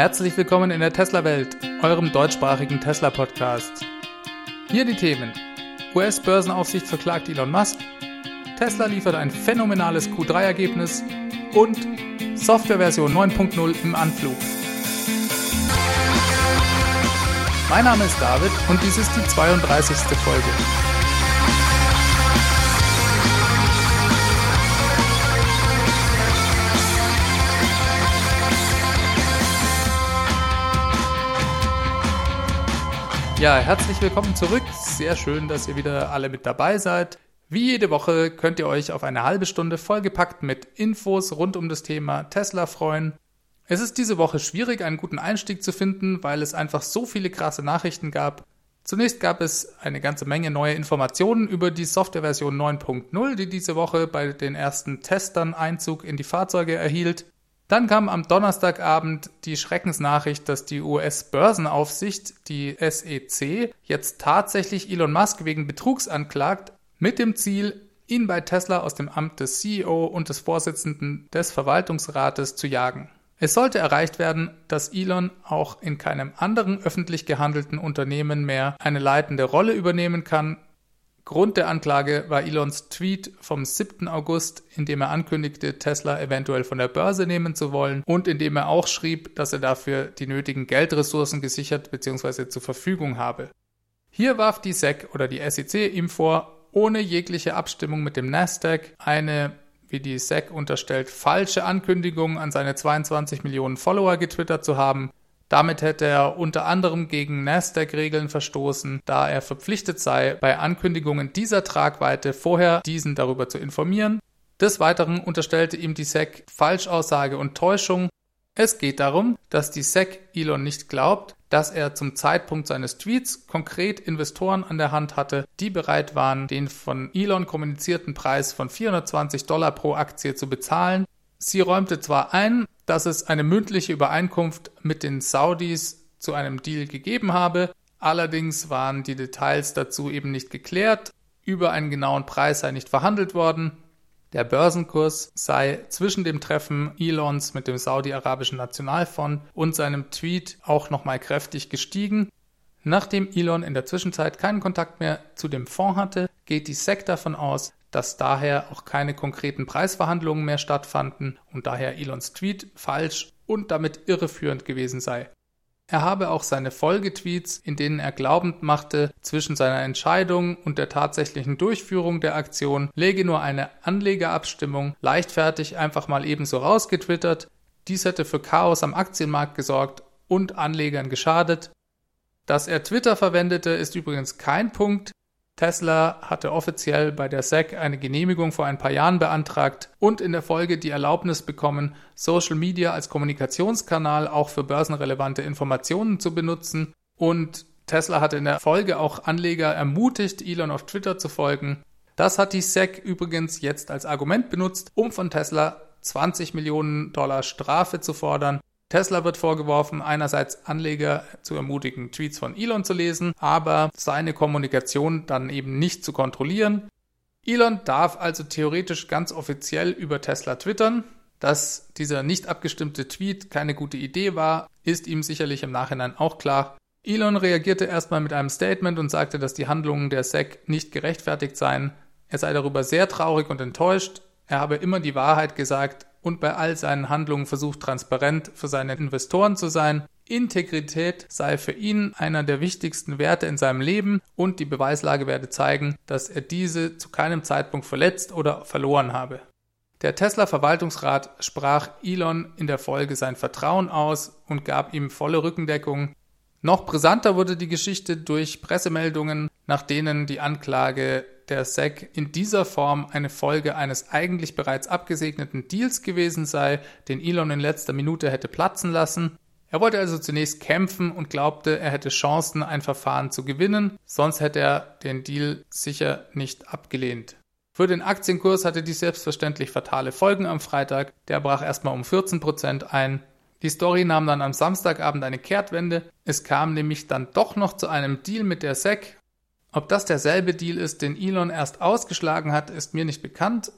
Herzlich willkommen in der Tesla-Welt, eurem deutschsprachigen Tesla-Podcast. Hier die Themen. US-Börsenaufsicht verklagt Elon Musk, Tesla liefert ein phänomenales Q3-Ergebnis und Softwareversion 9.0 im Anflug. Mein Name ist David und dies ist die 32. Folge. Ja, herzlich willkommen zurück. Sehr schön, dass ihr wieder alle mit dabei seid. Wie jede Woche könnt ihr euch auf eine halbe Stunde vollgepackt mit Infos rund um das Thema Tesla freuen. Es ist diese Woche schwierig, einen guten Einstieg zu finden, weil es einfach so viele krasse Nachrichten gab. Zunächst gab es eine ganze Menge neue Informationen über die Softwareversion 9.0, die diese Woche bei den ersten Testern Einzug in die Fahrzeuge erhielt. Dann kam am Donnerstagabend die Schreckensnachricht, dass die US-Börsenaufsicht, die SEC, jetzt tatsächlich Elon Musk wegen Betrugs anklagt, mit dem Ziel, ihn bei Tesla aus dem Amt des CEO und des Vorsitzenden des Verwaltungsrates zu jagen. Es sollte erreicht werden, dass Elon auch in keinem anderen öffentlich gehandelten Unternehmen mehr eine leitende Rolle übernehmen kann, Grund der Anklage war Elons Tweet vom 7. August, in dem er ankündigte, Tesla eventuell von der Börse nehmen zu wollen und in dem er auch schrieb, dass er dafür die nötigen Geldressourcen gesichert bzw. zur Verfügung habe. Hier warf die SEC oder die SEC ihm vor, ohne jegliche Abstimmung mit dem Nasdaq eine, wie die SEC unterstellt, falsche Ankündigung an seine 22 Millionen Follower getwittert zu haben, damit hätte er unter anderem gegen Nasdaq-Regeln verstoßen, da er verpflichtet sei, bei Ankündigungen dieser Tragweite vorher diesen darüber zu informieren. Des Weiteren unterstellte ihm die SEC Falschaussage und Täuschung. Es geht darum, dass die SEC Elon nicht glaubt, dass er zum Zeitpunkt seines Tweets konkret Investoren an der Hand hatte, die bereit waren, den von Elon kommunizierten Preis von 420 Dollar pro Aktie zu bezahlen. Sie räumte zwar ein, dass es eine mündliche Übereinkunft mit den Saudis zu einem Deal gegeben habe. Allerdings waren die Details dazu eben nicht geklärt. Über einen genauen Preis sei nicht verhandelt worden. Der Börsenkurs sei zwischen dem Treffen Elons mit dem Saudi-Arabischen Nationalfonds und seinem Tweet auch nochmal kräftig gestiegen. Nachdem Elon in der Zwischenzeit keinen Kontakt mehr zu dem Fonds hatte, geht die SEC davon aus, dass daher auch keine konkreten Preisverhandlungen mehr stattfanden und daher Elons Tweet falsch und damit irreführend gewesen sei. Er habe auch seine Folgetweets, in denen er glaubend machte, zwischen seiner Entscheidung und der tatsächlichen Durchführung der Aktion läge nur eine Anlegerabstimmung, leichtfertig einfach mal ebenso rausgetwittert. Dies hätte für Chaos am Aktienmarkt gesorgt und Anlegern geschadet. Dass er Twitter verwendete, ist übrigens kein Punkt, Tesla hatte offiziell bei der SEC eine Genehmigung vor ein paar Jahren beantragt und in der Folge die Erlaubnis bekommen, Social Media als Kommunikationskanal auch für börsenrelevante Informationen zu benutzen. Und Tesla hatte in der Folge auch Anleger ermutigt, Elon auf Twitter zu folgen. Das hat die SEC übrigens jetzt als Argument benutzt, um von Tesla 20 Millionen Dollar Strafe zu fordern, Tesla wird vorgeworfen, einerseits Anleger zu ermutigen, Tweets von Elon zu lesen, aber seine Kommunikation dann eben nicht zu kontrollieren. Elon darf also theoretisch ganz offiziell über Tesla twittern. Dass dieser nicht abgestimmte Tweet keine gute Idee war, ist ihm sicherlich im Nachhinein auch klar. Elon reagierte erstmal mit einem Statement und sagte, dass die Handlungen der SEC nicht gerechtfertigt seien. Er sei darüber sehr traurig und enttäuscht. Er habe immer die Wahrheit gesagt, und bei all seinen Handlungen versucht transparent für seine Investoren zu sein. Integrität sei für ihn einer der wichtigsten Werte in seinem Leben und die Beweislage werde zeigen, dass er diese zu keinem Zeitpunkt verletzt oder verloren habe. Der Tesla-Verwaltungsrat sprach Elon in der Folge sein Vertrauen aus und gab ihm volle Rückendeckung. Noch brisanter wurde die Geschichte durch Pressemeldungen, nach denen die Anklage der SEC in dieser Form eine Folge eines eigentlich bereits abgesegneten Deals gewesen sei, den Elon in letzter Minute hätte platzen lassen. Er wollte also zunächst kämpfen und glaubte, er hätte Chancen, ein Verfahren zu gewinnen, sonst hätte er den Deal sicher nicht abgelehnt. Für den Aktienkurs hatte dies selbstverständlich fatale Folgen am Freitag. Der brach erstmal um 14 Prozent ein. Die Story nahm dann am Samstagabend eine Kehrtwende. Es kam nämlich dann doch noch zu einem Deal mit der SEC ob das derselbe Deal ist, den Elon erst ausgeschlagen hat, ist mir nicht bekannt.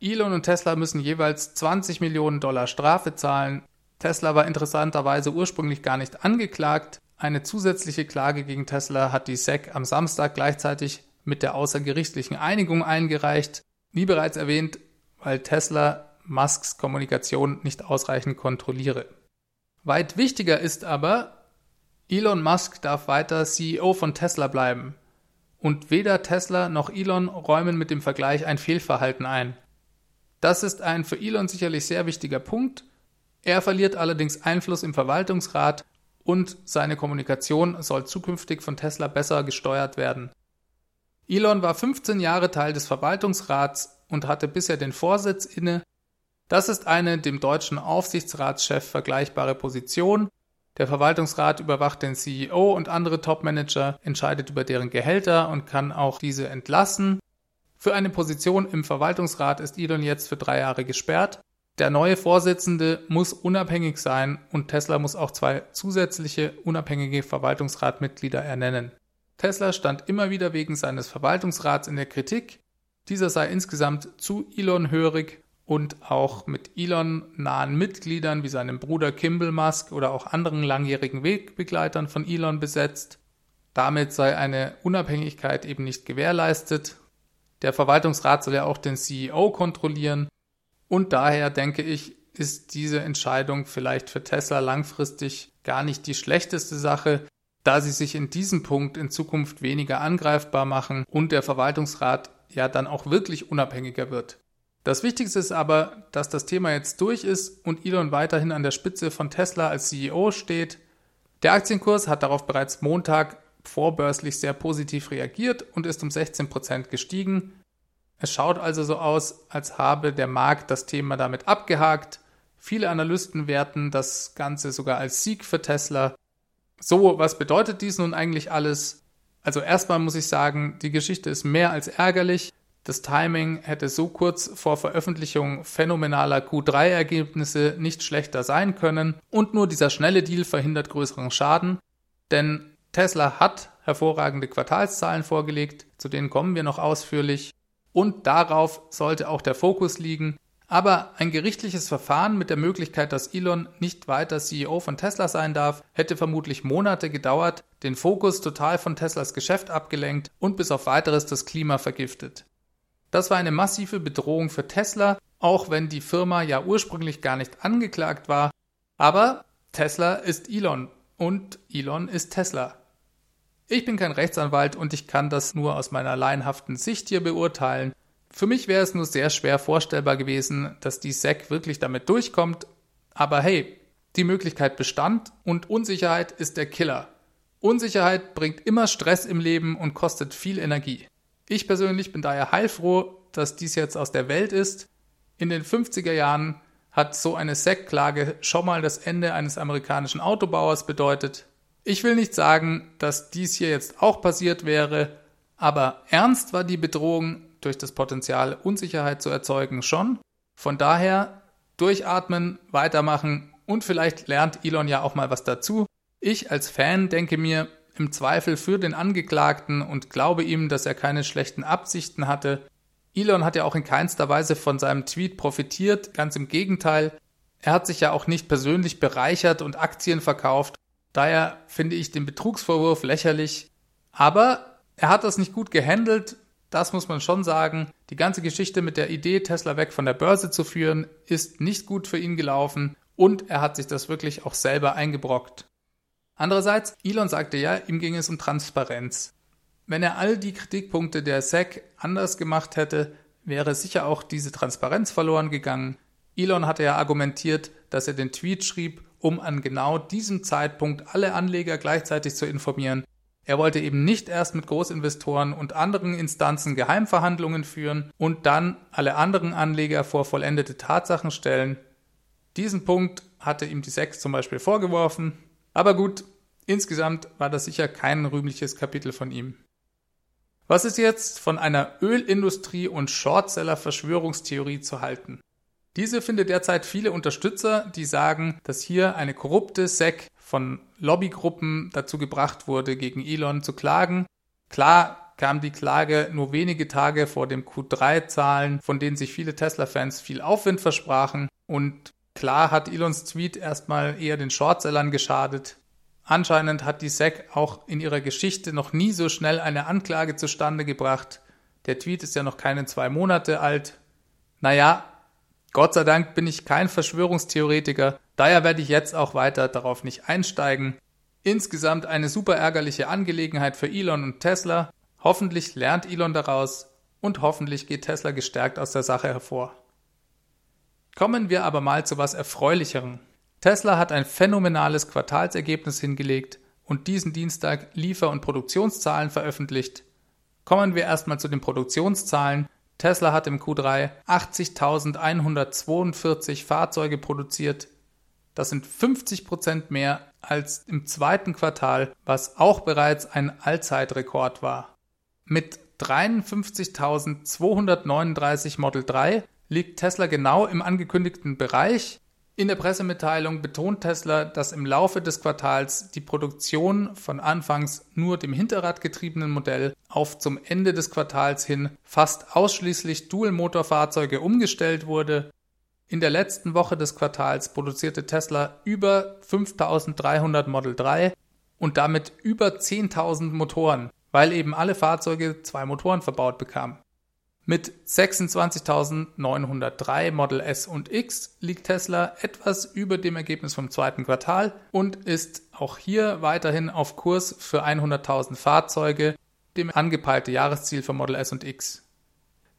Elon und Tesla müssen jeweils 20 Millionen Dollar Strafe zahlen. Tesla war interessanterweise ursprünglich gar nicht angeklagt. Eine zusätzliche Klage gegen Tesla hat die SEC am Samstag gleichzeitig mit der außergerichtlichen Einigung eingereicht. Wie bereits erwähnt, weil Tesla Musks Kommunikation nicht ausreichend kontrolliere. Weit wichtiger ist aber, Elon Musk darf weiter CEO von Tesla bleiben. Und weder Tesla noch Elon räumen mit dem Vergleich ein Fehlverhalten ein. Das ist ein für Elon sicherlich sehr wichtiger Punkt. Er verliert allerdings Einfluss im Verwaltungsrat und seine Kommunikation soll zukünftig von Tesla besser gesteuert werden. Elon war 15 Jahre Teil des Verwaltungsrats und hatte bisher den Vorsitz inne. Das ist eine dem deutschen Aufsichtsratschef vergleichbare Position. Der Verwaltungsrat überwacht den CEO und andere Topmanager, entscheidet über deren Gehälter und kann auch diese entlassen. Für eine Position im Verwaltungsrat ist Elon jetzt für drei Jahre gesperrt. Der neue Vorsitzende muss unabhängig sein und Tesla muss auch zwei zusätzliche unabhängige Verwaltungsratmitglieder ernennen. Tesla stand immer wieder wegen seines Verwaltungsrats in der Kritik. Dieser sei insgesamt zu Elon-hörig und auch mit Elon nahen Mitgliedern wie seinem Bruder Kimball Musk oder auch anderen langjährigen Wegbegleitern von Elon besetzt. Damit sei eine Unabhängigkeit eben nicht gewährleistet. Der Verwaltungsrat soll ja auch den CEO kontrollieren und daher denke ich, ist diese Entscheidung vielleicht für Tesla langfristig gar nicht die schlechteste Sache, da sie sich in diesem Punkt in Zukunft weniger angreifbar machen und der Verwaltungsrat ja dann auch wirklich unabhängiger wird. Das Wichtigste ist aber, dass das Thema jetzt durch ist und Elon weiterhin an der Spitze von Tesla als CEO steht. Der Aktienkurs hat darauf bereits Montag vorbörslich sehr positiv reagiert und ist um 16 Prozent gestiegen. Es schaut also so aus, als habe der Markt das Thema damit abgehakt. Viele Analysten werten das Ganze sogar als Sieg für Tesla. So, was bedeutet dies nun eigentlich alles? Also erstmal muss ich sagen, die Geschichte ist mehr als ärgerlich. Das Timing hätte so kurz vor Veröffentlichung phänomenaler Q3-Ergebnisse nicht schlechter sein können und nur dieser schnelle Deal verhindert größeren Schaden, denn Tesla hat hervorragende Quartalszahlen vorgelegt, zu denen kommen wir noch ausführlich und darauf sollte auch der Fokus liegen. Aber ein gerichtliches Verfahren mit der Möglichkeit, dass Elon nicht weiter CEO von Tesla sein darf, hätte vermutlich Monate gedauert, den Fokus total von Teslas Geschäft abgelenkt und bis auf weiteres das Klima vergiftet. Das war eine massive Bedrohung für Tesla, auch wenn die Firma ja ursprünglich gar nicht angeklagt war. Aber Tesla ist Elon und Elon ist Tesla. Ich bin kein Rechtsanwalt und ich kann das nur aus meiner laienhaften Sicht hier beurteilen. Für mich wäre es nur sehr schwer vorstellbar gewesen, dass die SEC wirklich damit durchkommt. Aber hey, die Möglichkeit bestand und Unsicherheit ist der Killer. Unsicherheit bringt immer Stress im Leben und kostet viel Energie. Ich persönlich bin daher heilfroh, dass dies jetzt aus der Welt ist. In den 50er Jahren hat so eine SEC-Klage schon mal das Ende eines amerikanischen Autobauers bedeutet. Ich will nicht sagen, dass dies hier jetzt auch passiert wäre, aber ernst war die Bedrohung durch das Potenzial Unsicherheit zu erzeugen schon. Von daher durchatmen, weitermachen und vielleicht lernt Elon ja auch mal was dazu. Ich als Fan denke mir im Zweifel für den Angeklagten und glaube ihm, dass er keine schlechten Absichten hatte. Elon hat ja auch in keinster Weise von seinem Tweet profitiert, ganz im Gegenteil. Er hat sich ja auch nicht persönlich bereichert und Aktien verkauft. Daher finde ich den Betrugsvorwurf lächerlich. Aber er hat das nicht gut gehandelt. Das muss man schon sagen. Die ganze Geschichte mit der Idee, Tesla weg von der Börse zu führen, ist nicht gut für ihn gelaufen und er hat sich das wirklich auch selber eingebrockt. Andererseits, Elon sagte ja, ihm ging es um Transparenz. Wenn er all die Kritikpunkte der SEC anders gemacht hätte, wäre sicher auch diese Transparenz verloren gegangen. Elon hatte ja argumentiert, dass er den Tweet schrieb, um an genau diesem Zeitpunkt alle Anleger gleichzeitig zu informieren. Er wollte eben nicht erst mit Großinvestoren und anderen Instanzen Geheimverhandlungen führen und dann alle anderen Anleger vor vollendete Tatsachen stellen. Diesen Punkt hatte ihm die Sex zum Beispiel vorgeworfen. Aber gut, insgesamt war das sicher kein rühmliches Kapitel von ihm. Was ist jetzt von einer Ölindustrie- und Shortseller-Verschwörungstheorie zu halten? Diese findet derzeit viele Unterstützer, die sagen, dass hier eine korrupte SEC von Lobbygruppen dazu gebracht wurde, gegen Elon zu klagen. Klar kam die Klage nur wenige Tage vor dem Q3-Zahlen, von denen sich viele Tesla-Fans viel Aufwind versprachen. Und Klar hat Elons Tweet erstmal eher den Shortsellern geschadet. Anscheinend hat die SEC auch in ihrer Geschichte noch nie so schnell eine Anklage zustande gebracht. Der Tweet ist ja noch keine zwei Monate alt. Naja, Gott sei Dank bin ich kein Verschwörungstheoretiker, daher werde ich jetzt auch weiter darauf nicht einsteigen. Insgesamt eine super ärgerliche Angelegenheit für Elon und Tesla. Hoffentlich lernt Elon daraus und hoffentlich geht Tesla gestärkt aus der Sache hervor. Kommen wir aber mal zu was Erfreulicherem. Tesla hat ein phänomenales Quartalsergebnis hingelegt und diesen Dienstag Liefer- und Produktionszahlen veröffentlicht. Kommen wir erstmal zu den Produktionszahlen. Tesla hat im Q3 80.142 Fahrzeuge produziert. Das sind 50 Prozent mehr als im zweiten Quartal, was auch bereits ein Allzeitrekord war. Mit 53.239 Model 3 liegt Tesla genau im angekündigten Bereich in der Pressemitteilung betont Tesla, dass im Laufe des Quartals die Produktion von anfangs nur dem hinterradgetriebenen Modell auf zum Ende des Quartals hin fast ausschließlich Dual-Motor-Fahrzeuge umgestellt wurde. In der letzten Woche des Quartals produzierte Tesla über 5300 Model 3 und damit über 10.000 Motoren, weil eben alle Fahrzeuge zwei Motoren verbaut bekamen. Mit 26.903 Model S und X liegt Tesla etwas über dem Ergebnis vom zweiten Quartal und ist auch hier weiterhin auf Kurs für 100.000 Fahrzeuge, dem angepeilte Jahresziel für Model S und X.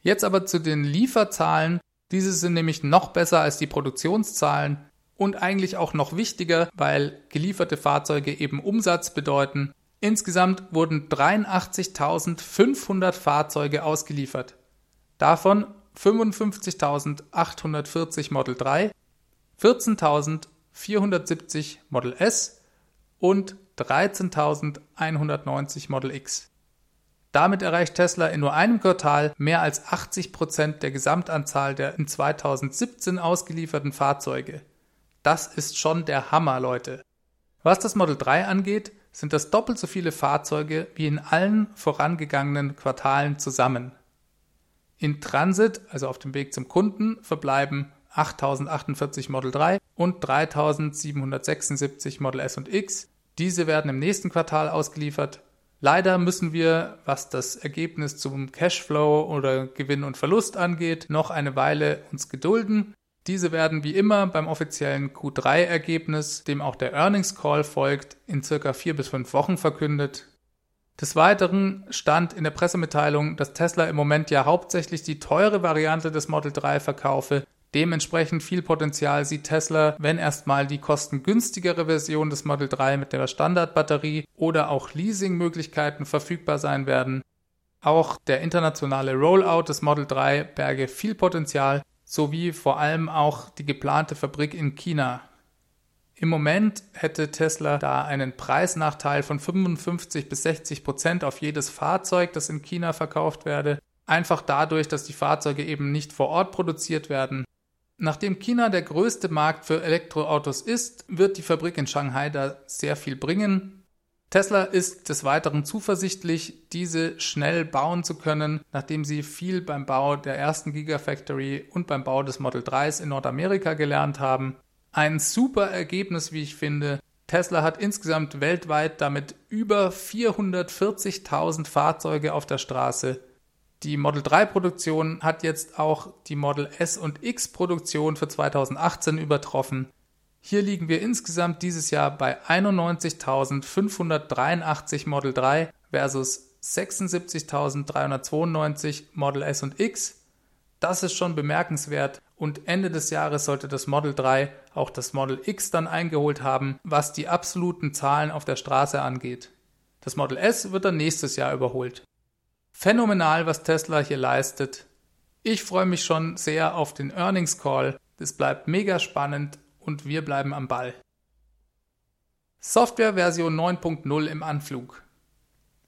Jetzt aber zu den Lieferzahlen. Diese sind nämlich noch besser als die Produktionszahlen und eigentlich auch noch wichtiger, weil gelieferte Fahrzeuge eben Umsatz bedeuten. Insgesamt wurden 83.500 Fahrzeuge ausgeliefert. Davon 55.840 Model 3, 14.470 Model S und 13.190 Model X. Damit erreicht Tesla in nur einem Quartal mehr als 80 Prozent der Gesamtanzahl der in 2017 ausgelieferten Fahrzeuge. Das ist schon der Hammer, Leute. Was das Model 3 angeht, sind das doppelt so viele Fahrzeuge wie in allen vorangegangenen Quartalen zusammen. In Transit, also auf dem Weg zum Kunden, verbleiben 8048 Model 3 und 3776 Model S und X. Diese werden im nächsten Quartal ausgeliefert. Leider müssen wir, was das Ergebnis zum Cashflow oder Gewinn und Verlust angeht, noch eine Weile uns gedulden. Diese werden wie immer beim offiziellen Q3-Ergebnis, dem auch der Earnings Call folgt, in circa vier bis fünf Wochen verkündet. Des Weiteren stand in der Pressemitteilung, dass Tesla im Moment ja hauptsächlich die teure Variante des Model 3 verkaufe. Dementsprechend viel Potenzial sieht Tesla, wenn erstmal die kostengünstigere Version des Model 3 mit der Standardbatterie oder auch Leasingmöglichkeiten verfügbar sein werden. Auch der internationale Rollout des Model 3 berge viel Potenzial, sowie vor allem auch die geplante Fabrik in China. Im Moment hätte Tesla da einen Preisnachteil von 55 bis 60 Prozent auf jedes Fahrzeug, das in China verkauft werde, einfach dadurch, dass die Fahrzeuge eben nicht vor Ort produziert werden. Nachdem China der größte Markt für Elektroautos ist, wird die Fabrik in Shanghai da sehr viel bringen. Tesla ist des Weiteren zuversichtlich, diese schnell bauen zu können, nachdem sie viel beim Bau der ersten Gigafactory und beim Bau des Model 3s in Nordamerika gelernt haben. Ein super Ergebnis, wie ich finde. Tesla hat insgesamt weltweit damit über 440.000 Fahrzeuge auf der Straße. Die Model 3 Produktion hat jetzt auch die Model S und X Produktion für 2018 übertroffen. Hier liegen wir insgesamt dieses Jahr bei 91.583 Model 3 versus 76.392 Model S und X. Das ist schon bemerkenswert und Ende des Jahres sollte das Model 3 auch das Model X dann eingeholt haben, was die absoluten Zahlen auf der Straße angeht. Das Model S wird dann nächstes Jahr überholt. Phänomenal, was Tesla hier leistet. Ich freue mich schon sehr auf den Earnings Call. Es bleibt mega spannend und wir bleiben am Ball. Software Version 9.0 im Anflug.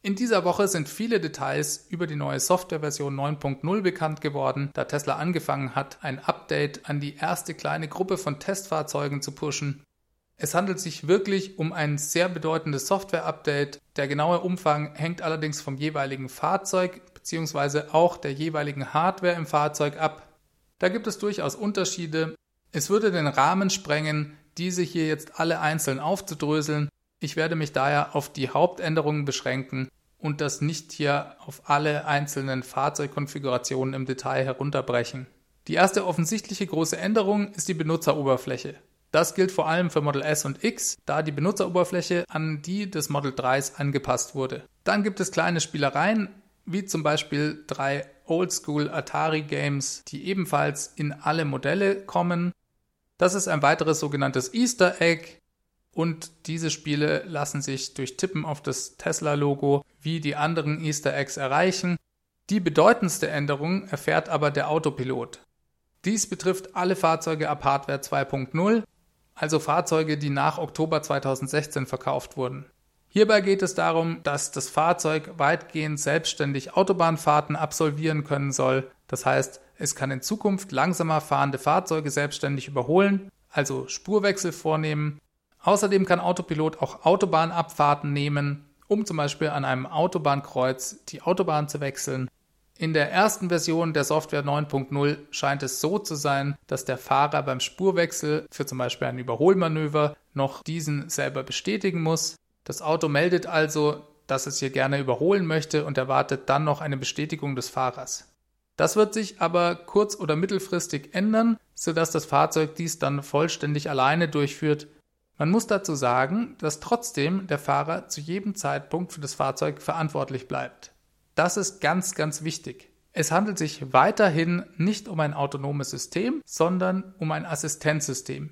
In dieser Woche sind viele Details über die neue Softwareversion 9.0 bekannt geworden, da Tesla angefangen hat, ein Update an die erste kleine Gruppe von Testfahrzeugen zu pushen. Es handelt sich wirklich um ein sehr bedeutendes Software-Update. Der genaue Umfang hängt allerdings vom jeweiligen Fahrzeug bzw. auch der jeweiligen Hardware im Fahrzeug ab. Da gibt es durchaus Unterschiede. Es würde den Rahmen sprengen, diese hier jetzt alle einzeln aufzudröseln. Ich werde mich daher auf die Hauptänderungen beschränken und das nicht hier auf alle einzelnen Fahrzeugkonfigurationen im Detail herunterbrechen. Die erste offensichtliche große Änderung ist die Benutzeroberfläche. Das gilt vor allem für Model S und X, da die Benutzeroberfläche an die des Model 3s angepasst wurde. Dann gibt es kleine Spielereien, wie zum Beispiel drei Oldschool Atari Games, die ebenfalls in alle Modelle kommen. Das ist ein weiteres sogenanntes Easter Egg und diese Spiele lassen sich durch Tippen auf das Tesla-Logo wie die anderen Easter Eggs erreichen. Die bedeutendste Änderung erfährt aber der Autopilot. Dies betrifft alle Fahrzeuge ab Hardware 2.0 also Fahrzeuge, die nach Oktober 2016 verkauft wurden. Hierbei geht es darum, dass das Fahrzeug weitgehend selbstständig Autobahnfahrten absolvieren können soll. Das heißt, es kann in Zukunft langsamer fahrende Fahrzeuge selbstständig überholen, also Spurwechsel vornehmen. Außerdem kann Autopilot auch Autobahnabfahrten nehmen, um zum Beispiel an einem Autobahnkreuz die Autobahn zu wechseln in der ersten Version der Software 9.0 scheint es so zu sein, dass der Fahrer beim Spurwechsel für zum Beispiel ein Überholmanöver noch diesen selber bestätigen muss. Das Auto meldet also, dass es hier gerne überholen möchte und erwartet dann noch eine Bestätigung des Fahrers. Das wird sich aber kurz- oder mittelfristig ändern, sodass das Fahrzeug dies dann vollständig alleine durchführt. Man muss dazu sagen, dass trotzdem der Fahrer zu jedem Zeitpunkt für das Fahrzeug verantwortlich bleibt. Das ist ganz, ganz wichtig. Es handelt sich weiterhin nicht um ein autonomes System, sondern um ein Assistenzsystem.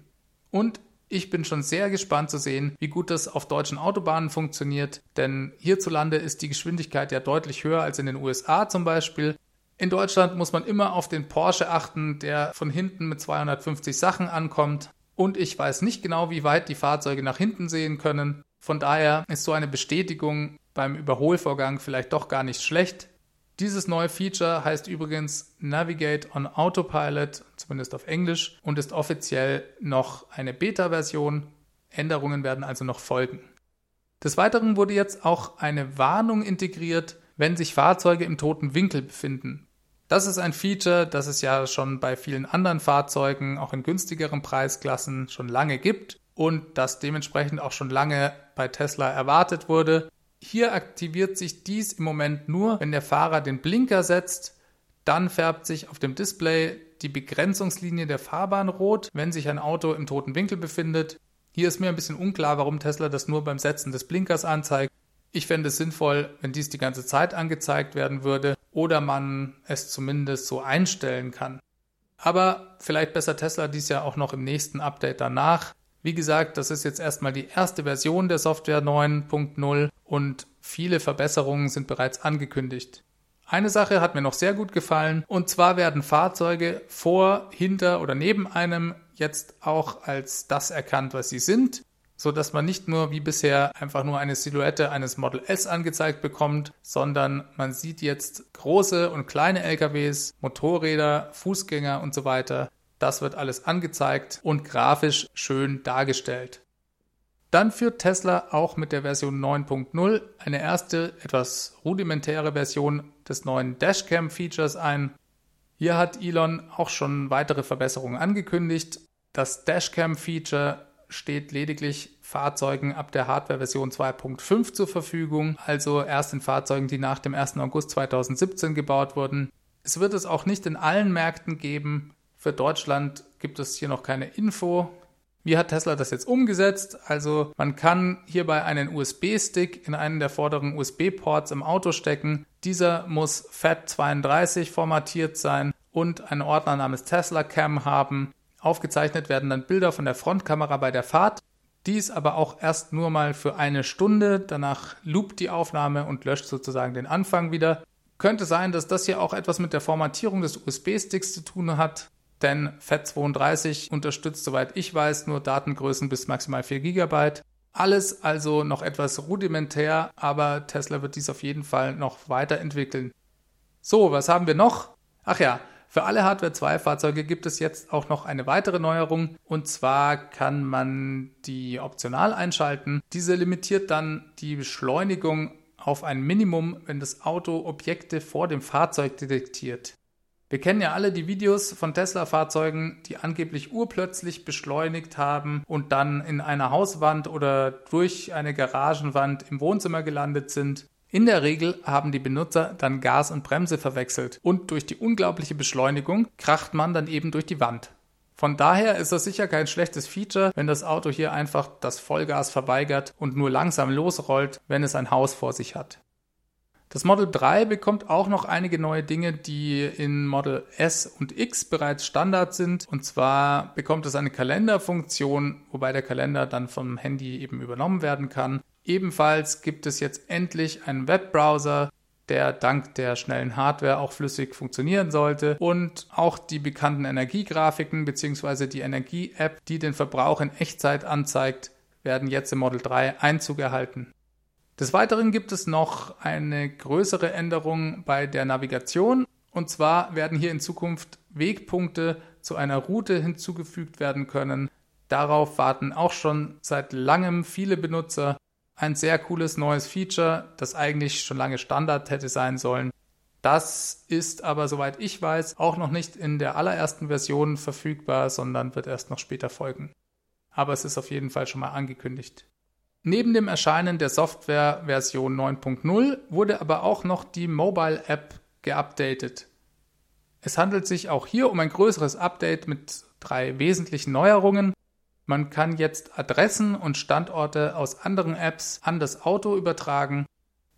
Und ich bin schon sehr gespannt zu sehen, wie gut das auf deutschen Autobahnen funktioniert, denn hierzulande ist die Geschwindigkeit ja deutlich höher als in den USA zum Beispiel. In Deutschland muss man immer auf den Porsche achten, der von hinten mit 250 Sachen ankommt. Und ich weiß nicht genau, wie weit die Fahrzeuge nach hinten sehen können. Von daher ist so eine Bestätigung beim Überholvorgang vielleicht doch gar nicht schlecht. Dieses neue Feature heißt übrigens Navigate on Autopilot, zumindest auf Englisch, und ist offiziell noch eine Beta-Version. Änderungen werden also noch folgen. Des Weiteren wurde jetzt auch eine Warnung integriert, wenn sich Fahrzeuge im toten Winkel befinden. Das ist ein Feature, das es ja schon bei vielen anderen Fahrzeugen, auch in günstigeren Preisklassen, schon lange gibt und das dementsprechend auch schon lange bei Tesla erwartet wurde. Hier aktiviert sich dies im Moment nur, wenn der Fahrer den Blinker setzt, dann färbt sich auf dem Display die Begrenzungslinie der Fahrbahn rot, wenn sich ein Auto im toten Winkel befindet. Hier ist mir ein bisschen unklar, warum Tesla das nur beim Setzen des Blinkers anzeigt. Ich fände es sinnvoll, wenn dies die ganze Zeit angezeigt werden würde oder man es zumindest so einstellen kann. Aber vielleicht besser Tesla dies ja auch noch im nächsten Update danach. Wie gesagt, das ist jetzt erstmal die erste Version der Software 9.0 und viele Verbesserungen sind bereits angekündigt. Eine Sache hat mir noch sehr gut gefallen und zwar werden Fahrzeuge vor, hinter oder neben einem jetzt auch als das erkannt, was sie sind, so dass man nicht nur wie bisher einfach nur eine Silhouette eines Model S angezeigt bekommt, sondern man sieht jetzt große und kleine LKWs, Motorräder, Fußgänger und so weiter das wird alles angezeigt und grafisch schön dargestellt. Dann führt Tesla auch mit der Version 9.0 eine erste, etwas rudimentäre Version des neuen Dashcam-Features ein. Hier hat Elon auch schon weitere Verbesserungen angekündigt. Das Dashcam-Feature steht lediglich Fahrzeugen ab der Hardware-Version 2.5 zur Verfügung, also erst in Fahrzeugen, die nach dem 1. August 2017 gebaut wurden. Es wird es auch nicht in allen Märkten geben. Für Deutschland gibt es hier noch keine Info. Wie hat Tesla das jetzt umgesetzt? Also man kann hierbei einen USB-Stick in einen der vorderen USB-Ports im Auto stecken. Dieser muss FAT32 formatiert sein und einen Ordner namens Tesla Cam haben. Aufgezeichnet werden dann Bilder von der Frontkamera bei der Fahrt. Dies aber auch erst nur mal für eine Stunde. Danach loopt die Aufnahme und löscht sozusagen den Anfang wieder. Könnte sein, dass das hier auch etwas mit der Formatierung des USB-Sticks zu tun hat denn FAT32 unterstützt, soweit ich weiß, nur Datengrößen bis maximal 4 GB. Alles also noch etwas rudimentär, aber Tesla wird dies auf jeden Fall noch weiterentwickeln. So, was haben wir noch? Ach ja, für alle Hardware 2 Fahrzeuge gibt es jetzt auch noch eine weitere Neuerung und zwar kann man die optional einschalten. Diese limitiert dann die Beschleunigung auf ein Minimum, wenn das Auto Objekte vor dem Fahrzeug detektiert. Wir kennen ja alle die Videos von Tesla-Fahrzeugen, die angeblich urplötzlich beschleunigt haben und dann in einer Hauswand oder durch eine Garagenwand im Wohnzimmer gelandet sind. In der Regel haben die Benutzer dann Gas und Bremse verwechselt und durch die unglaubliche Beschleunigung kracht man dann eben durch die Wand. Von daher ist das sicher kein schlechtes Feature, wenn das Auto hier einfach das Vollgas verweigert und nur langsam losrollt, wenn es ein Haus vor sich hat. Das Model 3 bekommt auch noch einige neue Dinge, die in Model S und X bereits Standard sind. Und zwar bekommt es eine Kalenderfunktion, wobei der Kalender dann vom Handy eben übernommen werden kann. Ebenfalls gibt es jetzt endlich einen Webbrowser, der dank der schnellen Hardware auch flüssig funktionieren sollte. Und auch die bekannten Energiegrafiken bzw. die Energie-App, die den Verbrauch in Echtzeit anzeigt, werden jetzt im Model 3 Einzug erhalten. Des Weiteren gibt es noch eine größere Änderung bei der Navigation. Und zwar werden hier in Zukunft Wegpunkte zu einer Route hinzugefügt werden können. Darauf warten auch schon seit langem viele Benutzer. Ein sehr cooles neues Feature, das eigentlich schon lange Standard hätte sein sollen. Das ist aber, soweit ich weiß, auch noch nicht in der allerersten Version verfügbar, sondern wird erst noch später folgen. Aber es ist auf jeden Fall schon mal angekündigt. Neben dem Erscheinen der Software Version 9.0 wurde aber auch noch die Mobile App geupdatet. Es handelt sich auch hier um ein größeres Update mit drei wesentlichen Neuerungen. Man kann jetzt Adressen und Standorte aus anderen Apps an das Auto übertragen.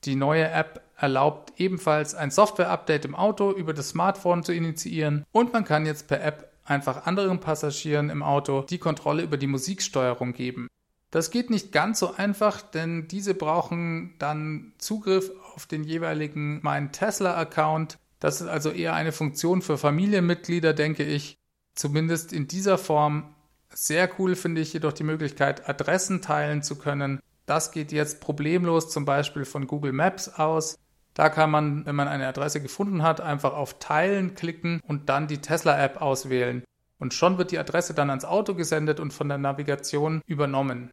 Die neue App erlaubt ebenfalls ein Software-Update im Auto über das Smartphone zu initiieren und man kann jetzt per App einfach anderen Passagieren im Auto die Kontrolle über die Musiksteuerung geben. Das geht nicht ganz so einfach, denn diese brauchen dann Zugriff auf den jeweiligen mein Tesla-Account. Das ist also eher eine Funktion für Familienmitglieder, denke ich. Zumindest in dieser Form. Sehr cool finde ich jedoch die Möglichkeit, Adressen teilen zu können. Das geht jetzt problemlos zum Beispiel von Google Maps aus. Da kann man, wenn man eine Adresse gefunden hat, einfach auf Teilen klicken und dann die Tesla-App auswählen. Und schon wird die Adresse dann ans Auto gesendet und von der Navigation übernommen.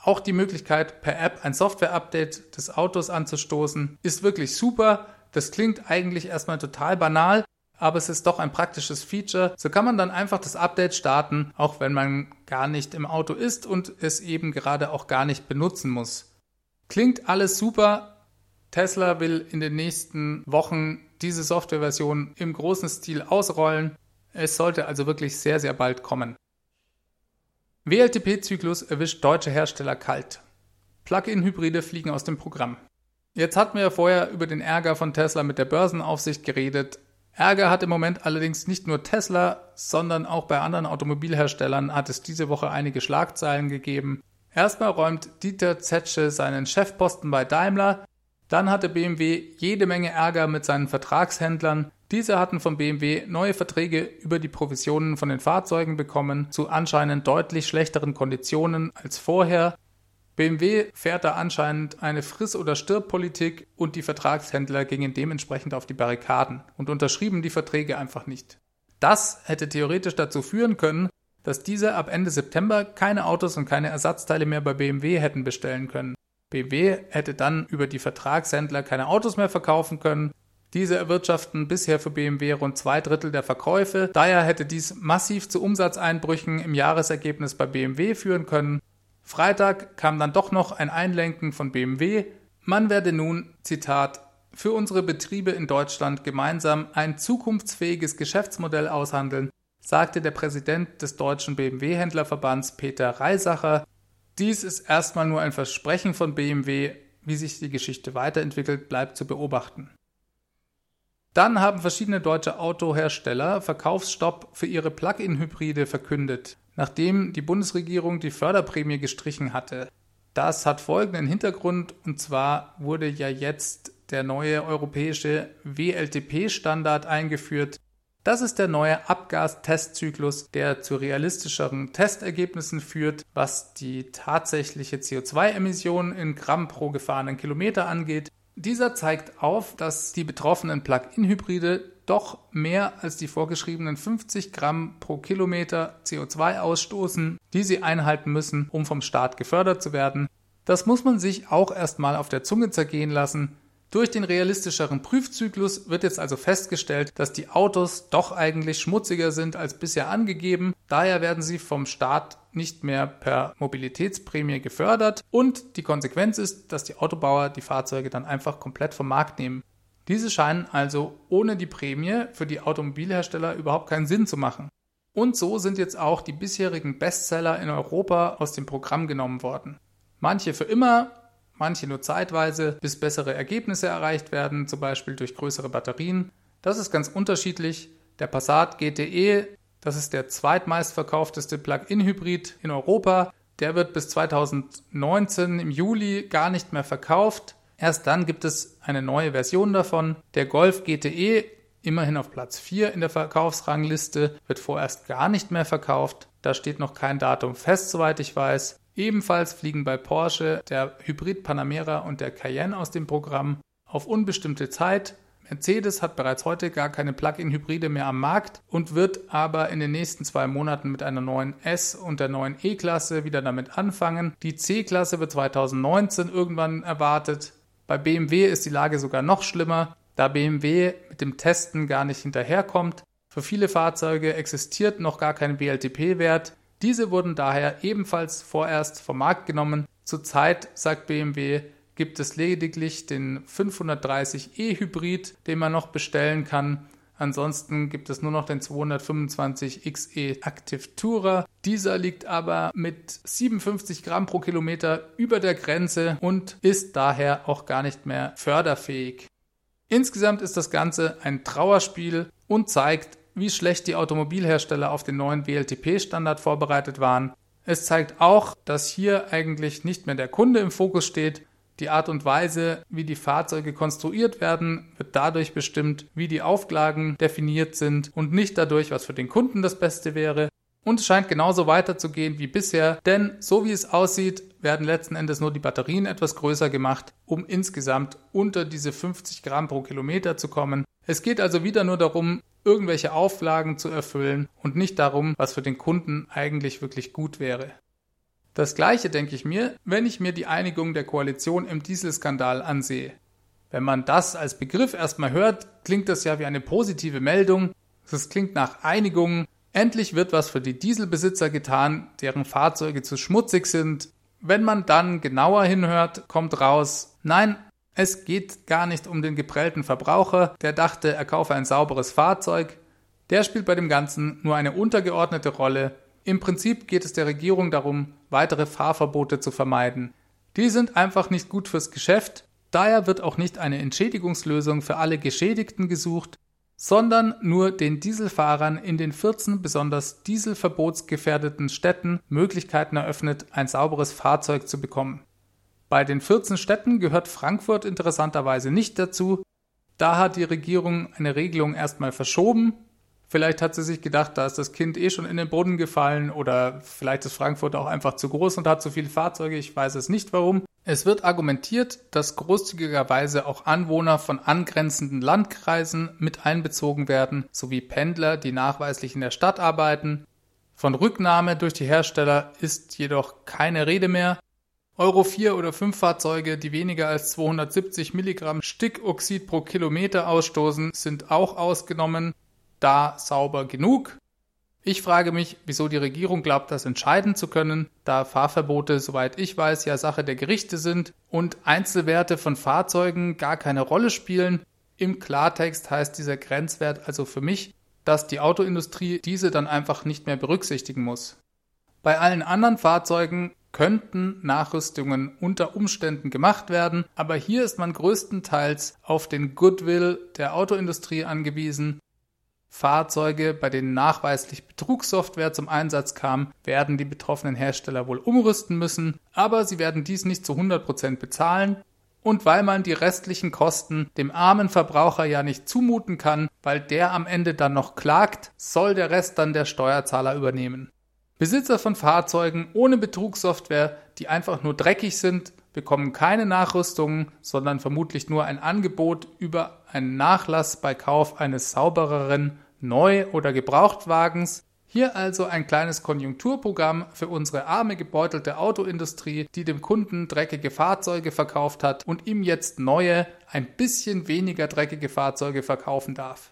Auch die Möglichkeit, per App ein Software-Update des Autos anzustoßen, ist wirklich super. Das klingt eigentlich erstmal total banal, aber es ist doch ein praktisches Feature. So kann man dann einfach das Update starten, auch wenn man gar nicht im Auto ist und es eben gerade auch gar nicht benutzen muss. Klingt alles super. Tesla will in den nächsten Wochen diese Softwareversion im großen Stil ausrollen. Es sollte also wirklich sehr, sehr bald kommen. WLTP-Zyklus erwischt deutsche Hersteller kalt. Plug-in-Hybride fliegen aus dem Programm. Jetzt hatten wir ja vorher über den Ärger von Tesla mit der Börsenaufsicht geredet. Ärger hat im Moment allerdings nicht nur Tesla, sondern auch bei anderen Automobilherstellern hat es diese Woche einige Schlagzeilen gegeben. Erstmal räumt Dieter Zetsche seinen Chefposten bei Daimler, dann hatte BMW jede Menge Ärger mit seinen Vertragshändlern, diese hatten von BMW neue Verträge über die Provisionen von den Fahrzeugen bekommen, zu anscheinend deutlich schlechteren Konditionen als vorher. BMW fährt da anscheinend eine Friss- oder Stirb-Politik und die Vertragshändler gingen dementsprechend auf die Barrikaden und unterschrieben die Verträge einfach nicht. Das hätte theoretisch dazu führen können, dass diese ab Ende September keine Autos und keine Ersatzteile mehr bei BMW hätten bestellen können. BMW hätte dann über die Vertragshändler keine Autos mehr verkaufen können diese erwirtschaften bisher für BMW rund zwei Drittel der Verkäufe. Daher hätte dies massiv zu Umsatzeinbrüchen im Jahresergebnis bei BMW führen können. Freitag kam dann doch noch ein Einlenken von BMW. Man werde nun, Zitat, für unsere Betriebe in Deutschland gemeinsam ein zukunftsfähiges Geschäftsmodell aushandeln, sagte der Präsident des deutschen BMW-Händlerverbands Peter Reisacher. Dies ist erstmal nur ein Versprechen von BMW. Wie sich die Geschichte weiterentwickelt, bleibt zu beobachten. Dann haben verschiedene deutsche Autohersteller Verkaufsstopp für ihre Plug-in-Hybride verkündet, nachdem die Bundesregierung die Förderprämie gestrichen hatte. Das hat folgenden Hintergrund, und zwar wurde ja jetzt der neue europäische WLTP-Standard eingeführt. Das ist der neue Abgastestzyklus, der zu realistischeren Testergebnissen führt, was die tatsächliche CO2-Emission in Gramm pro gefahrenen Kilometer angeht dieser zeigt auf, dass die betroffenen Plug-in-Hybride doch mehr als die vorgeschriebenen 50 Gramm pro Kilometer CO2 ausstoßen, die sie einhalten müssen, um vom Staat gefördert zu werden. Das muss man sich auch erstmal auf der Zunge zergehen lassen. Durch den realistischeren Prüfzyklus wird jetzt also festgestellt, dass die Autos doch eigentlich schmutziger sind als bisher angegeben. Daher werden sie vom Staat nicht mehr per Mobilitätsprämie gefördert und die Konsequenz ist, dass die Autobauer die Fahrzeuge dann einfach komplett vom Markt nehmen. Diese scheinen also ohne die Prämie für die Automobilhersteller überhaupt keinen Sinn zu machen. Und so sind jetzt auch die bisherigen Bestseller in Europa aus dem Programm genommen worden. Manche für immer, manche nur zeitweise, bis bessere Ergebnisse erreicht werden, zum Beispiel durch größere Batterien. Das ist ganz unterschiedlich. Der Passat GTE, das ist der zweitmeistverkaufteste Plug-in-Hybrid in Europa, der wird bis 2019 im Juli gar nicht mehr verkauft. Erst dann gibt es eine neue Version davon. Der Golf GTE, immerhin auf Platz 4 in der Verkaufsrangliste, wird vorerst gar nicht mehr verkauft. Da steht noch kein Datum fest, soweit ich weiß. Ebenfalls fliegen bei Porsche der Hybrid Panamera und der Cayenne aus dem Programm auf unbestimmte Zeit. Mercedes hat bereits heute gar keine Plug-in-Hybride mehr am Markt und wird aber in den nächsten zwei Monaten mit einer neuen S- und der neuen E-Klasse wieder damit anfangen. Die C-Klasse wird 2019 irgendwann erwartet. Bei BMW ist die Lage sogar noch schlimmer, da BMW mit dem Testen gar nicht hinterherkommt. Für viele Fahrzeuge existiert noch gar kein BLTP-Wert. Diese wurden daher ebenfalls vorerst vom Markt genommen. Zurzeit, sagt BMW, gibt es lediglich den 530e Hybrid, den man noch bestellen kann. Ansonsten gibt es nur noch den 225xe Active Tourer. Dieser liegt aber mit 57 Gramm pro Kilometer über der Grenze und ist daher auch gar nicht mehr förderfähig. Insgesamt ist das Ganze ein Trauerspiel und zeigt, wie schlecht die Automobilhersteller auf den neuen WLTP-Standard vorbereitet waren. Es zeigt auch, dass hier eigentlich nicht mehr der Kunde im Fokus steht. Die Art und Weise, wie die Fahrzeuge konstruiert werden, wird dadurch bestimmt, wie die Auflagen definiert sind und nicht dadurch, was für den Kunden das Beste wäre. Und es scheint genauso weiterzugehen wie bisher, denn so wie es aussieht, werden letzten Endes nur die Batterien etwas größer gemacht, um insgesamt unter diese 50 Gramm pro Kilometer zu kommen. Es geht also wieder nur darum, irgendwelche Auflagen zu erfüllen und nicht darum, was für den Kunden eigentlich wirklich gut wäre. Das gleiche denke ich mir, wenn ich mir die Einigung der Koalition im Dieselskandal ansehe. Wenn man das als Begriff erstmal hört, klingt das ja wie eine positive Meldung. Es klingt nach Einigung. Endlich wird was für die Dieselbesitzer getan, deren Fahrzeuge zu schmutzig sind. Wenn man dann genauer hinhört, kommt raus, nein, es geht gar nicht um den geprellten Verbraucher, der dachte, er kaufe ein sauberes Fahrzeug. Der spielt bei dem Ganzen nur eine untergeordnete Rolle. Im Prinzip geht es der Regierung darum, weitere Fahrverbote zu vermeiden. Die sind einfach nicht gut fürs Geschäft, daher wird auch nicht eine Entschädigungslösung für alle Geschädigten gesucht, sondern nur den Dieselfahrern in den 14 besonders dieselverbotsgefährdeten Städten Möglichkeiten eröffnet, ein sauberes Fahrzeug zu bekommen. Bei den 14 Städten gehört Frankfurt interessanterweise nicht dazu. Da hat die Regierung eine Regelung erstmal verschoben. Vielleicht hat sie sich gedacht, da ist das Kind eh schon in den Boden gefallen oder vielleicht ist Frankfurt auch einfach zu groß und hat zu viele Fahrzeuge. Ich weiß es nicht warum. Es wird argumentiert, dass großzügigerweise auch Anwohner von angrenzenden Landkreisen mit einbezogen werden, sowie Pendler, die nachweislich in der Stadt arbeiten. Von Rücknahme durch die Hersteller ist jedoch keine Rede mehr. Euro 4 oder 5 Fahrzeuge, die weniger als 270 Milligramm Stickoxid pro Kilometer ausstoßen, sind auch ausgenommen, da sauber genug. Ich frage mich, wieso die Regierung glaubt, das entscheiden zu können, da Fahrverbote, soweit ich weiß, ja Sache der Gerichte sind und Einzelwerte von Fahrzeugen gar keine Rolle spielen. Im Klartext heißt dieser Grenzwert also für mich, dass die Autoindustrie diese dann einfach nicht mehr berücksichtigen muss. Bei allen anderen Fahrzeugen könnten Nachrüstungen unter Umständen gemacht werden, aber hier ist man größtenteils auf den Goodwill der Autoindustrie angewiesen. Fahrzeuge, bei denen nachweislich Betrugssoftware zum Einsatz kam, werden die betroffenen Hersteller wohl umrüsten müssen, aber sie werden dies nicht zu 100% bezahlen. Und weil man die restlichen Kosten dem armen Verbraucher ja nicht zumuten kann, weil der am Ende dann noch klagt, soll der Rest dann der Steuerzahler übernehmen. Besitzer von Fahrzeugen ohne Betrugssoftware, die einfach nur dreckig sind, bekommen keine Nachrüstungen, sondern vermutlich nur ein Angebot über einen Nachlass bei Kauf eines saubereren Neu- oder Gebrauchtwagens. Hier also ein kleines Konjunkturprogramm für unsere arme gebeutelte Autoindustrie, die dem Kunden dreckige Fahrzeuge verkauft hat und ihm jetzt neue, ein bisschen weniger dreckige Fahrzeuge verkaufen darf.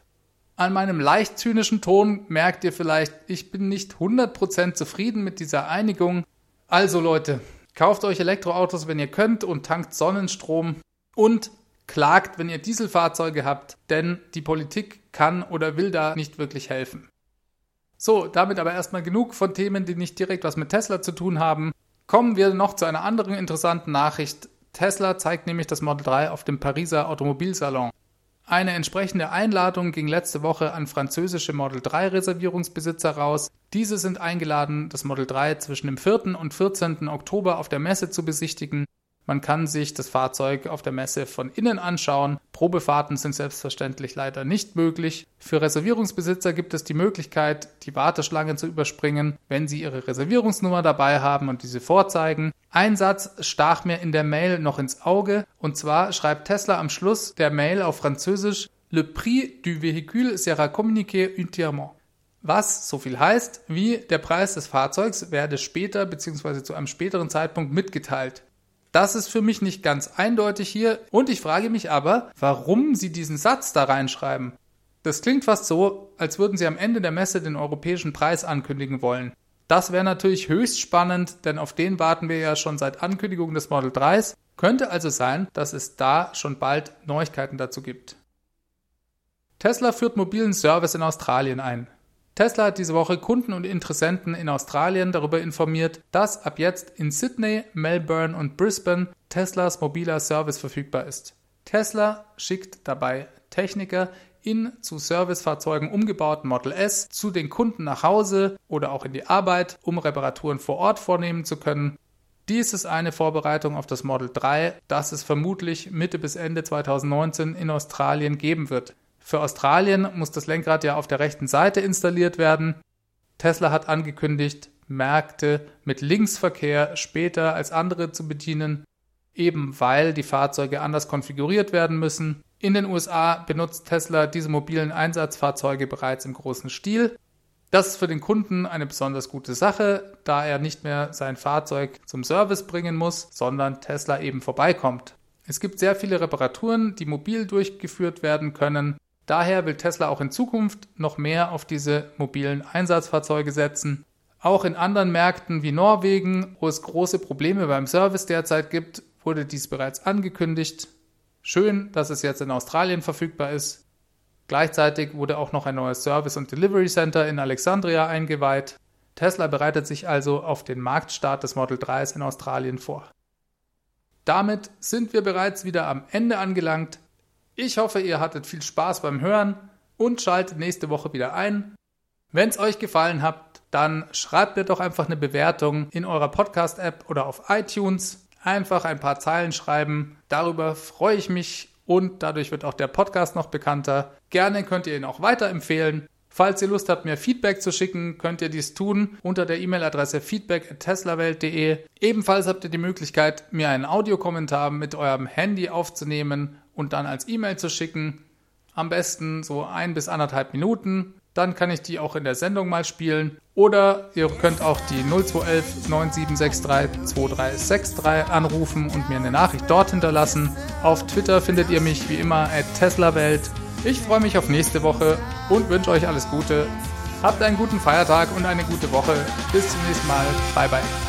An meinem leicht zynischen Ton merkt ihr vielleicht, ich bin nicht 100% zufrieden mit dieser Einigung. Also Leute, kauft euch Elektroautos, wenn ihr könnt und tankt Sonnenstrom und klagt, wenn ihr Dieselfahrzeuge habt, denn die Politik kann oder will da nicht wirklich helfen. So, damit aber erstmal genug von Themen, die nicht direkt was mit Tesla zu tun haben. Kommen wir noch zu einer anderen interessanten Nachricht. Tesla zeigt nämlich das Model 3 auf dem Pariser Automobilsalon. Eine entsprechende Einladung ging letzte Woche an französische Model 3 Reservierungsbesitzer raus. Diese sind eingeladen, das Model 3 zwischen dem 4. und 14. Oktober auf der Messe zu besichtigen. Man kann sich das Fahrzeug auf der Messe von innen anschauen. Probefahrten sind selbstverständlich leider nicht möglich. Für Reservierungsbesitzer gibt es die Möglichkeit, die Warteschlange zu überspringen, wenn sie ihre Reservierungsnummer dabei haben und diese vorzeigen. Ein Satz stach mir in der Mail noch ins Auge, und zwar schreibt Tesla am Schluss der Mail auf Französisch Le prix du véhicule sera communiqué entièrement. Was so viel heißt, wie der Preis des Fahrzeugs werde später bzw. zu einem späteren Zeitpunkt mitgeteilt. Das ist für mich nicht ganz eindeutig hier und ich frage mich aber, warum Sie diesen Satz da reinschreiben. Das klingt fast so, als würden Sie am Ende der Messe den europäischen Preis ankündigen wollen. Das wäre natürlich höchst spannend, denn auf den warten wir ja schon seit Ankündigung des Model 3s. Könnte also sein, dass es da schon bald Neuigkeiten dazu gibt. Tesla führt mobilen Service in Australien ein. Tesla hat diese Woche Kunden und Interessenten in Australien darüber informiert, dass ab jetzt in Sydney, Melbourne und Brisbane Teslas mobiler Service verfügbar ist. Tesla schickt dabei Techniker in zu Servicefahrzeugen umgebauten Model S zu den Kunden nach Hause oder auch in die Arbeit, um Reparaturen vor Ort vornehmen zu können. Dies ist eine Vorbereitung auf das Model 3, das es vermutlich Mitte bis Ende 2019 in Australien geben wird. Für Australien muss das Lenkrad ja auf der rechten Seite installiert werden. Tesla hat angekündigt, Märkte mit Linksverkehr später als andere zu bedienen, eben weil die Fahrzeuge anders konfiguriert werden müssen. In den USA benutzt Tesla diese mobilen Einsatzfahrzeuge bereits im großen Stil. Das ist für den Kunden eine besonders gute Sache, da er nicht mehr sein Fahrzeug zum Service bringen muss, sondern Tesla eben vorbeikommt. Es gibt sehr viele Reparaturen, die mobil durchgeführt werden können. Daher will Tesla auch in Zukunft noch mehr auf diese mobilen Einsatzfahrzeuge setzen. Auch in anderen Märkten wie Norwegen, wo es große Probleme beim Service derzeit gibt, wurde dies bereits angekündigt. Schön, dass es jetzt in Australien verfügbar ist. Gleichzeitig wurde auch noch ein neues Service- und Delivery Center in Alexandria eingeweiht. Tesla bereitet sich also auf den Marktstart des Model 3s in Australien vor. Damit sind wir bereits wieder am Ende angelangt. Ich hoffe, ihr hattet viel Spaß beim Hören und schaltet nächste Woche wieder ein. Wenn es euch gefallen hat, dann schreibt mir doch einfach eine Bewertung in eurer Podcast-App oder auf iTunes. Einfach ein paar Zeilen schreiben. Darüber freue ich mich und dadurch wird auch der Podcast noch bekannter. Gerne könnt ihr ihn auch weiterempfehlen. Falls ihr Lust habt, mir Feedback zu schicken, könnt ihr dies tun unter der E-Mail-Adresse feedback@teslawelt.de. Ebenfalls habt ihr die Möglichkeit, mir einen Audiokommentar mit eurem Handy aufzunehmen und dann als E-Mail zu schicken. Am besten so ein bis anderthalb Minuten. Dann kann ich die auch in der Sendung mal spielen. Oder ihr könnt auch die 0211 9763 2363 anrufen und mir eine Nachricht dort hinterlassen. Auf Twitter findet ihr mich wie immer at TeslaWelt. Ich freue mich auf nächste Woche und wünsche euch alles Gute. Habt einen guten Feiertag und eine gute Woche. Bis zum nächsten Mal. Bye bye.